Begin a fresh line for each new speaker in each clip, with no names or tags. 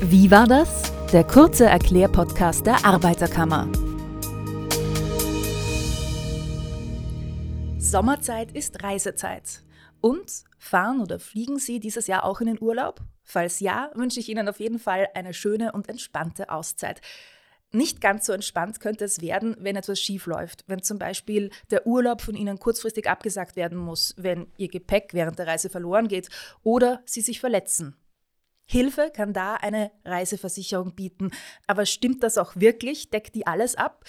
Wie war das? Der kurze Erklärpodcast der Arbeiterkammer. Sommerzeit ist Reisezeit. Und fahren oder fliegen Sie dieses Jahr auch in den Urlaub? Falls ja, wünsche ich Ihnen auf jeden Fall eine schöne und entspannte Auszeit. Nicht ganz so entspannt könnte es werden, wenn etwas schief läuft, wenn zum Beispiel der Urlaub von Ihnen kurzfristig abgesagt werden muss, wenn Ihr Gepäck während der Reise verloren geht oder Sie sich verletzen. Hilfe kann da eine Reiseversicherung bieten. Aber stimmt das auch wirklich? Deckt die alles ab?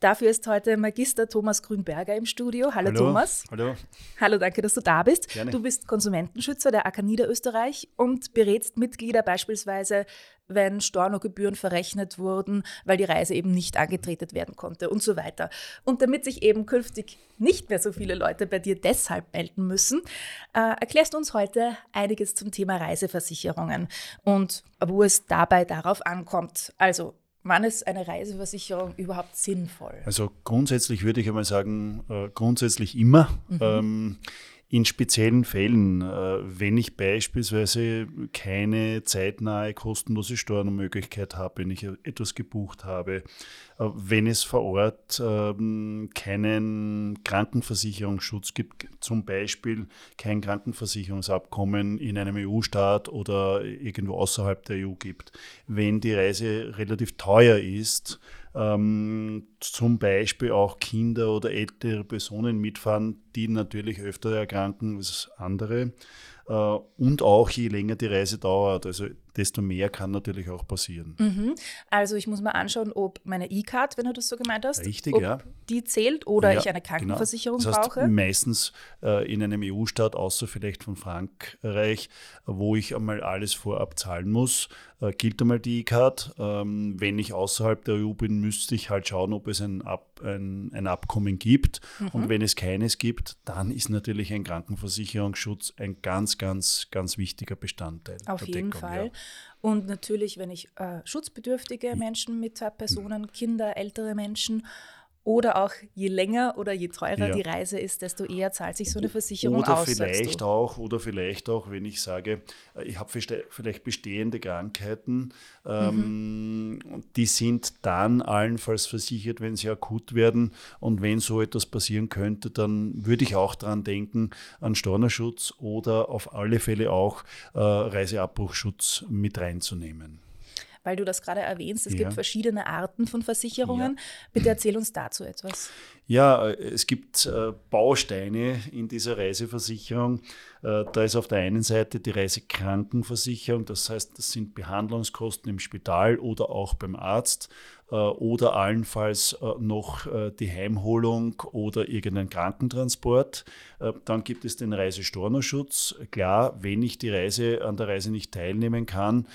Dafür ist heute Magister Thomas Grünberger im Studio. Hallo, Hallo, Thomas.
Hallo.
Hallo, danke, dass du da bist.
Gerne.
Du bist Konsumentenschützer der AK Niederösterreich und berätst Mitglieder beispielsweise, wenn Stornogebühren verrechnet wurden, weil die Reise eben nicht angetreten werden konnte und so weiter. Und damit sich eben künftig nicht mehr so viele Leute bei dir deshalb melden müssen, äh, erklärst du uns heute einiges zum Thema Reiseversicherungen und wo es dabei darauf ankommt. Also Wann ist eine Reiseversicherung überhaupt sinnvoll?
Also grundsätzlich würde ich einmal sagen, äh, grundsätzlich immer. Mhm. Ähm, in speziellen Fällen, äh, wenn ich beispielsweise keine zeitnahe kostenlose Stornomöglichkeit habe, wenn ich etwas gebucht habe, äh, wenn es vor Ort ähm, keinen Krankenversicherungsschutz gibt, zum Beispiel kein Krankenversicherungsabkommen in einem EU-Staat oder irgendwo außerhalb der EU gibt, wenn die Reise relativ teuer ist, ähm, zum Beispiel auch Kinder oder ältere Personen mitfahren, die natürlich öfter erkranken als andere. Äh, und auch je länger die Reise dauert. Also desto mehr kann natürlich auch passieren.
Mhm. Also ich muss mal anschauen, ob meine E-Card, wenn du das so gemeint hast,
Richtig, ja.
die zählt oder
ja,
ich eine Krankenversicherung
genau. das heißt,
brauche.
Meistens äh, in einem EU-Staat, außer vielleicht von Frankreich, wo ich einmal alles vorab zahlen muss, äh, gilt einmal die E-Card. Ähm, wenn ich außerhalb der EU bin, müsste ich halt schauen, ob es ein, Ab, ein, ein Abkommen gibt. Mhm. Und wenn es keines gibt, dann ist natürlich ein Krankenversicherungsschutz ein ganz, ganz, ganz wichtiger Bestandteil.
Auf jeden Deckung, Fall. Ja. Und natürlich, wenn ich äh, schutzbedürftige Menschen mit Personen, Kinder, ältere Menschen oder auch je länger oder je teurer ja. die Reise ist, desto eher zahlt sich so eine Versicherung
oder
aus.
Vielleicht auch, oder vielleicht auch, wenn ich sage, äh, ich habe vielleicht bestehende Krankheiten, ähm, mhm. die sind dann allenfalls versichert, wenn sie akut werden. Und wenn so etwas passieren könnte, dann würde ich auch daran denken, an Stornerschutz oder auf alle Fälle auch äh, Reiseabbruchschutz mit reinzunehmen
weil du das gerade erwähnst. Es ja. gibt verschiedene Arten von Versicherungen. Ja. Bitte erzähl uns dazu etwas.
Ja, es gibt äh, Bausteine in dieser Reiseversicherung. Äh, da ist auf der einen Seite die Reisekrankenversicherung, das heißt, das sind Behandlungskosten im Spital oder auch beim Arzt äh, oder allenfalls noch die Heimholung oder irgendein Krankentransport. Dann gibt es den Reisestornoschutz. Klar, wenn ich die Reise an der Reise nicht teilnehmen kann,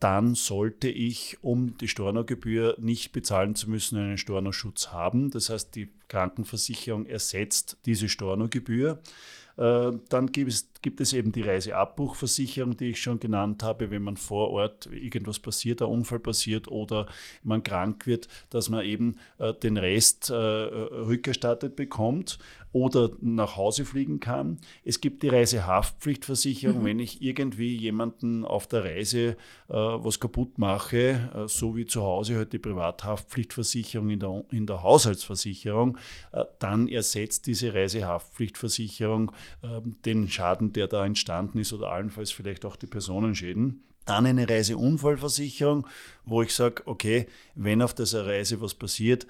dann sollte ich, um die Stornogebühr nicht bezahlen zu müssen, einen Stornoschutz haben. Das heißt, die Krankenversicherung ersetzt diese Stornogebühr. Äh, dann gibt es, gibt es eben die Reiseabbruchversicherung, die ich schon genannt habe, wenn man vor Ort irgendwas passiert, ein Unfall passiert oder man krank wird, dass man eben äh, den Rest äh, rückerstattet bekommt oder nach Hause fliegen kann. Es gibt die Reisehaftpflichtversicherung, mhm. wenn ich irgendwie jemanden auf der Reise äh, was kaputt mache, äh, so wie zu Hause halt die Privathaftpflichtversicherung in der, in der Haushaltsversicherung, äh, dann ersetzt diese Reisehaftpflichtversicherung den Schaden, der da entstanden ist oder allenfalls vielleicht auch die Personenschäden. Dann eine Reiseunfallversicherung, wo ich sage, okay, wenn auf dieser Reise was passiert,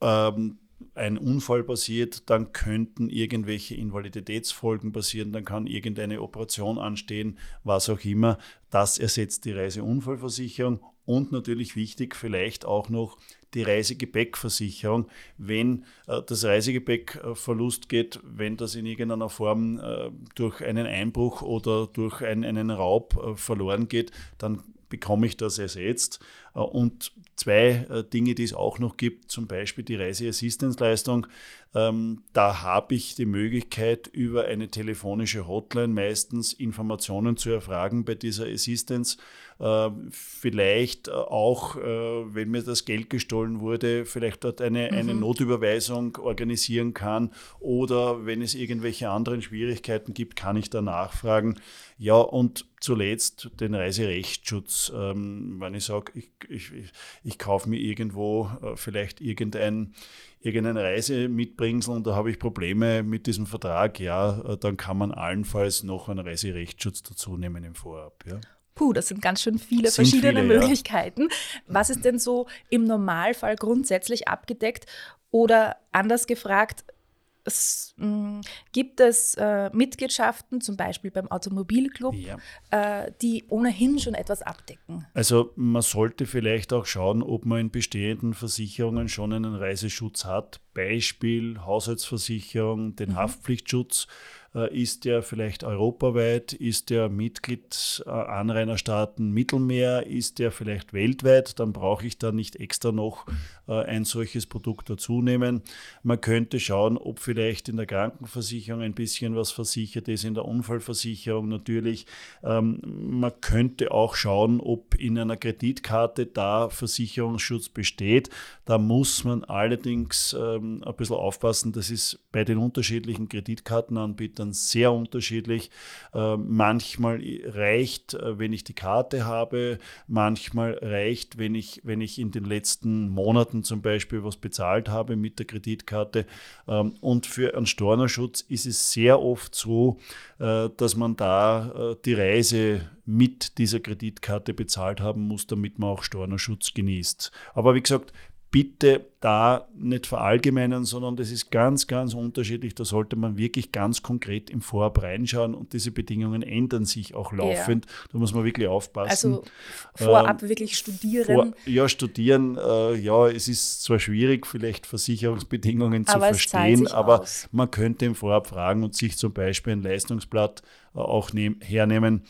ähm, ein Unfall passiert, dann könnten irgendwelche Invaliditätsfolgen passieren, dann kann irgendeine Operation anstehen, was auch immer. Das ersetzt die Reiseunfallversicherung und natürlich wichtig vielleicht auch noch die Reisegepäckversicherung, wenn äh, das Reisegepäck Verlust geht, wenn das in irgendeiner Form äh, durch einen Einbruch oder durch ein, einen Raub äh, verloren geht, dann bekomme ich das ersetzt. Und zwei Dinge, die es auch noch gibt, zum Beispiel die Reiseassistenzleistung. Ähm, da habe ich die Möglichkeit, über eine telefonische Hotline meistens Informationen zu erfragen bei dieser Assistance. Äh, vielleicht auch, äh, wenn mir das Geld gestohlen wurde, vielleicht dort eine, mhm. eine Notüberweisung organisieren kann oder wenn es irgendwelche anderen Schwierigkeiten gibt, kann ich da nachfragen. Ja, und zuletzt den Reiserechtsschutz. Ähm, wenn ich sage, ich, ich, ich kaufe mir irgendwo äh, vielleicht irgendein irgendeine Reise mitbringsel und da habe ich Probleme mit diesem Vertrag, ja, äh, dann kann man allenfalls noch einen Reiserechtsschutz dazu nehmen im Vorab. Ja.
Puh, das sind ganz schön viele sind verschiedene viele, Möglichkeiten. Ja. Was ist denn so im Normalfall grundsätzlich abgedeckt? Oder anders gefragt, es, mh, mm, gibt es äh, Mitgliedschaften, zum Beispiel beim Automobilclub, ja. äh, die ohnehin schon etwas abdecken?
Also man sollte vielleicht auch schauen, ob man in bestehenden Versicherungen schon einen Reiseschutz hat. Beispiel Haushaltsversicherung, den mhm. Haftpflichtschutz äh, ist der vielleicht europaweit? Ist der Mitglied äh, Anrainerstaaten Mittelmeer? Ist der vielleicht weltweit? Dann brauche ich da nicht extra noch ein solches Produkt dazu nehmen. Man könnte schauen, ob vielleicht in der Krankenversicherung ein bisschen was versichert ist, in der Unfallversicherung natürlich. Ähm, man könnte auch schauen, ob in einer Kreditkarte da Versicherungsschutz besteht. Da muss man allerdings ähm, ein bisschen aufpassen. Das ist bei den unterschiedlichen Kreditkartenanbietern sehr unterschiedlich. Äh, manchmal reicht, äh, wenn ich die Karte habe, manchmal reicht, wenn ich, wenn ich in den letzten Monaten zum Beispiel was bezahlt habe mit der Kreditkarte. Ähm, und für einen Stornerschutz ist es sehr oft so, äh, dass man da die Reise mit dieser Kreditkarte bezahlt haben muss, damit man auch Stornerschutz genießt. Aber wie gesagt, bitte da nicht verallgemeinern, sondern das ist ganz, ganz unterschiedlich. Da sollte man wirklich ganz konkret im Vorab reinschauen und diese Bedingungen ändern sich auch laufend. Ja. Da muss man wirklich aufpassen.
Also vorab ähm, wirklich studieren. Vor,
ja, studieren. Äh, ja, es ist zwar schwierig, vielleicht Versicherungsbedingungen aber zu verstehen, aber aus. man könnte im Vorab fragen und sich zum Beispiel ein Leistungsblatt äh, auch nehm, hernehmen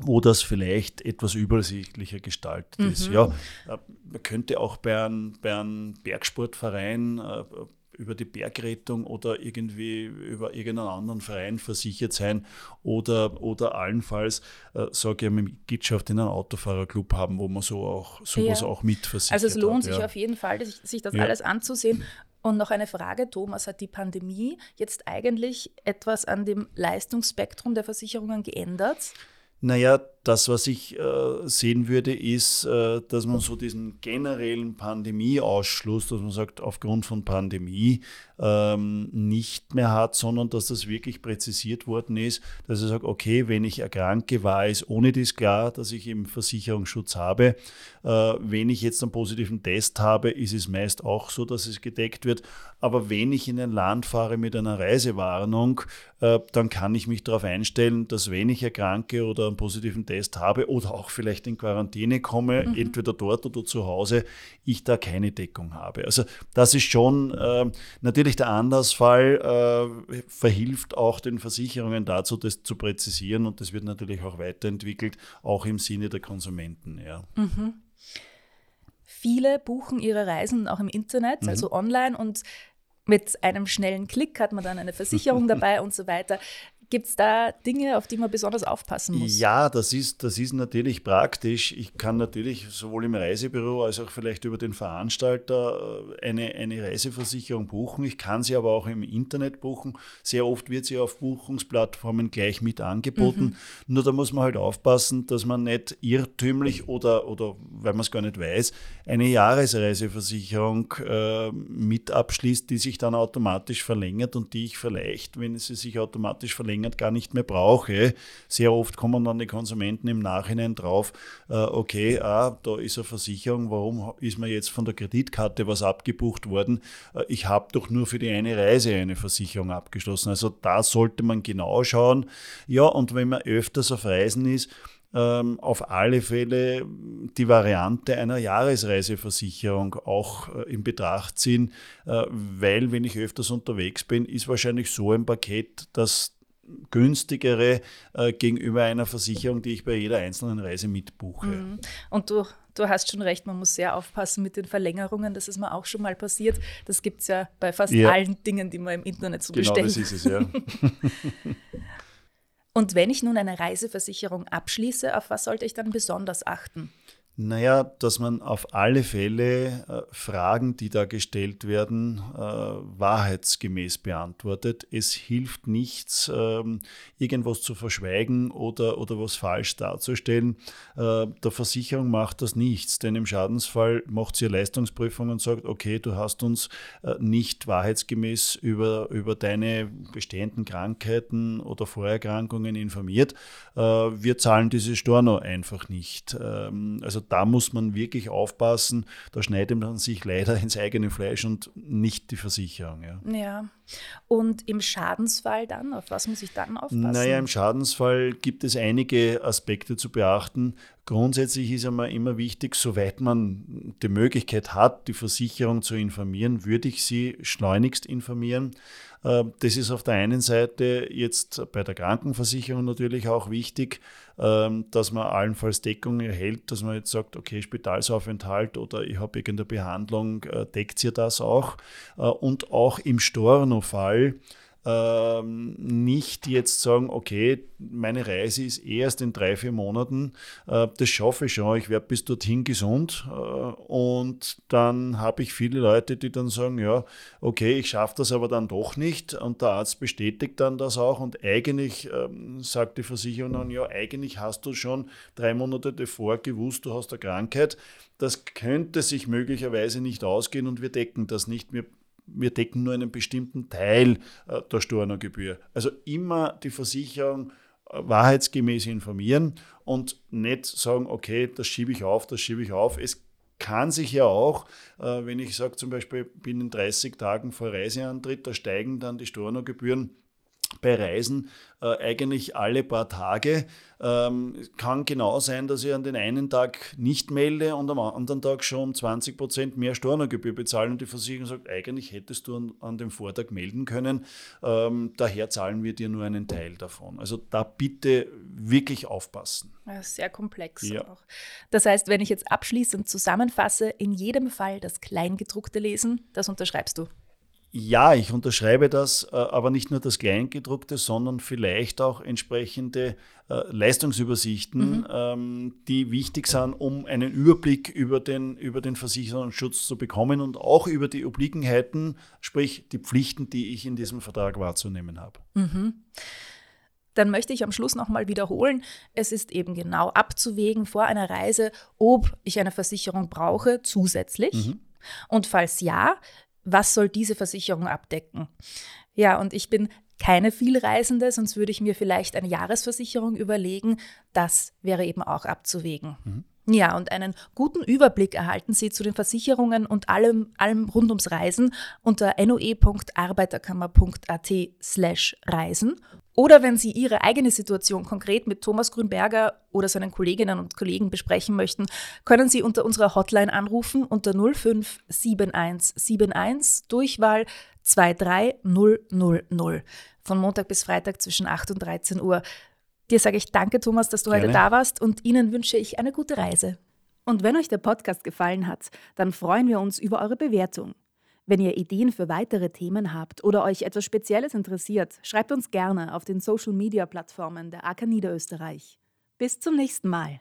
wo das vielleicht etwas übersichtlicher gestaltet mhm. ist. Ja, äh, man könnte auch bei einem, bei einem Bergsportverein äh, über die Bergrettung oder irgendwie über irgendeinen anderen Verein versichert sein oder, oder allenfalls, äh, sage ich, eine Mitgliedschaft in einem Autofahrerclub haben, wo man so auch sowas ja. auch mitversichert.
Also es lohnt hat, sich ja. auf jeden Fall, sich das ja. alles anzusehen. Und noch eine Frage, Thomas, hat die Pandemie jetzt eigentlich etwas an dem Leistungsspektrum der Versicherungen geändert?
Naja, das, was ich äh, sehen würde, ist, äh, dass man so diesen generellen Pandemieausschluss, dass man sagt, aufgrund von Pandemie ähm, nicht mehr hat, sondern dass das wirklich präzisiert worden ist, dass ich sage, okay, wenn ich erkranke, war es ohne dies klar, dass ich eben Versicherungsschutz habe. Äh, wenn ich jetzt einen positiven Test habe, ist es meist auch so, dass es gedeckt wird. Aber wenn ich in ein Land fahre mit einer Reisewarnung, äh, dann kann ich mich darauf einstellen, dass wenn ich erkranke oder einen positiven Test Test habe oder auch vielleicht in Quarantäne komme, mhm. entweder dort oder zu Hause, ich da keine Deckung habe. Also das ist schon äh, natürlich der Andersfall, äh, verhilft auch den Versicherungen dazu, das zu präzisieren und das wird natürlich auch weiterentwickelt, auch im Sinne der Konsumenten. Ja. Mhm.
Viele buchen ihre Reisen auch im Internet, mhm. also online und mit einem schnellen Klick hat man dann eine Versicherung dabei und so weiter. Gibt es da Dinge, auf die man besonders aufpassen muss?
Ja, das ist, das ist natürlich praktisch. Ich kann natürlich sowohl im Reisebüro als auch vielleicht über den Veranstalter äh, eine, eine Reiseversicherung buchen. Ich kann sie aber auch im Internet buchen. Sehr oft wird sie auf Buchungsplattformen gleich mit angeboten. Mhm. Nur da muss man halt aufpassen, dass man nicht irrtümlich oder, oder weil man es gar nicht weiß, eine Jahresreiseversicherung äh, mit abschließt, die sich dann automatisch verlängert und die ich vielleicht, wenn sie sich automatisch verlängert, verlängert gar nicht mehr brauche. Sehr oft kommen dann die Konsumenten im Nachhinein drauf, äh, okay, ah, da ist eine Versicherung, warum ist mir jetzt von der Kreditkarte was abgebucht worden? Äh, ich habe doch nur für die eine Reise eine Versicherung abgeschlossen. Also da sollte man genau schauen. Ja, und wenn man öfters auf Reisen ist, ähm, auf alle Fälle die Variante einer Jahresreiseversicherung auch äh, in Betracht ziehen, weil wenn ich öfters unterwegs bin, ist wahrscheinlich so ein Paket, dass günstigere äh, gegenüber einer Versicherung, die ich bei jeder einzelnen Reise mitbuche. Mhm.
Und du du hast schon recht, man muss sehr aufpassen mit den Verlängerungen. Das ist mir auch schon mal passiert. Das gibt es ja bei fast ja. allen Dingen, die man im Internet so genau bestellt.
Genau, das ist es, ja.
Und wenn ich nun eine Reiseversicherung abschließe, auf was sollte ich dann besonders achten?
Naja, dass man auf alle Fälle äh, Fragen, die da gestellt werden, äh, wahrheitsgemäß beantwortet. Es hilft nichts, ähm, irgendwas zu verschweigen oder, oder was falsch darzustellen. Äh, der Versicherung macht das nichts, denn im Schadensfall macht sie Leistungsprüfung und sagt, okay, du hast uns nicht wahrheitsgemäß über, über deine bestehenden Krankheiten oder Vorerkrankungen informiert. Wir zahlen diese Storno einfach nicht. Ähm, also da muss man wirklich aufpassen. Da schneidet man sich leider ins eigene Fleisch und nicht die Versicherung. Ja.
ja. Und im Schadensfall dann, auf was muss ich dann aufpassen?
Naja, im Schadensfall gibt es einige Aspekte zu beachten. Grundsätzlich ist einmal immer wichtig, soweit man die Möglichkeit hat, die Versicherung zu informieren, würde ich sie schleunigst informieren. Äh, das ist auf der einen Seite jetzt bei der Krankenversicherung natürlich auch wichtig, dass man allenfalls Deckung erhält, dass man jetzt sagt, okay, Spitalsaufenthalt oder ich habe irgendeine Behandlung, äh, deckt sie das auch. Äh, und auch im Storno-Fall ähm, nicht jetzt sagen, okay, meine Reise ist erst in drei, vier Monaten, äh, das schaffe ich schon, ich werde bis dorthin gesund. Äh, und dann habe ich viele Leute, die dann sagen, ja, okay, ich schaffe das aber dann doch nicht. Und der Arzt bestätigt dann das auch. Und eigentlich ähm, sagt die Versicherung dann, ja, eigentlich hast du schon drei Monate davor gewusst, du hast eine Krankheit. Das könnte sich möglicherweise nicht ausgehen und wir decken das nicht. Wir wir decken nur einen bestimmten Teil äh, der Stornogebühr. Also immer die Versicherung äh, wahrheitsgemäß informieren und nicht sagen, okay, das schiebe ich auf, das schiebe ich auf. Es kann sich ja auch, äh, wenn ich sage zum Beispiel, binnen 30 Tagen vor Reiseantritt, da steigen dann die Stornogebühren bei Reisen äh, eigentlich alle paar Tage. Ähm, kann genau sein, dass ich an den einen Tag nicht melde und am anderen Tag schon 20 Prozent mehr Stornogebühr bezahle und die Versicherung sagt, eigentlich hättest du an, an dem Vortag melden können. Ähm, daher zahlen wir dir nur einen Teil davon. Also da bitte wirklich aufpassen.
Ja, sehr komplex ja. auch. Das heißt, wenn ich jetzt abschließend zusammenfasse, in jedem Fall das Kleingedruckte lesen, das unterschreibst du.
Ja, ich unterschreibe das, äh, aber nicht nur das Kleingedruckte, sondern vielleicht auch entsprechende äh, Leistungsübersichten, mhm. Ähm, die wichtig sind, um einen Überblick über den, über den Versicherungsschutz zu bekommen und auch über die Obliegenheiten, sprich die Pflichten, die ich in diesem Vertrag wahrzunehmen habe.
Mhm. Dann möchte ich am Schluss nochmal wiederholen, es ist eben genau abzuwägen vor einer Reise, ob ich eine Versicherung brauche zusätzlich. Mhm. Und falls ja, was soll diese Versicherung abdecken? Ja, und ich bin keine Vielreisende, sonst würde ich mir vielleicht eine Jahresversicherung überlegen. Das wäre eben auch abzuwägen. Mhm. Ja, und einen guten Überblick erhalten Sie zu den Versicherungen und allem, allem rund ums Reisen unter noe.arbeiterkammer.at slash reisen oder wenn Sie Ihre eigene Situation konkret mit Thomas Grünberger oder seinen Kolleginnen und Kollegen besprechen möchten, können Sie unter unserer Hotline anrufen unter 057171 Durchwahl 23000 von Montag bis Freitag zwischen 8 und 13 Uhr. Dir sage ich danke, Thomas, dass du Gerne. heute da warst und Ihnen wünsche ich eine gute Reise. Und wenn euch der Podcast gefallen hat, dann freuen wir uns über eure Bewertung. Wenn ihr Ideen für weitere Themen habt oder euch etwas Spezielles interessiert, schreibt uns gerne auf den Social-Media-Plattformen der AK Niederösterreich. Bis zum nächsten Mal.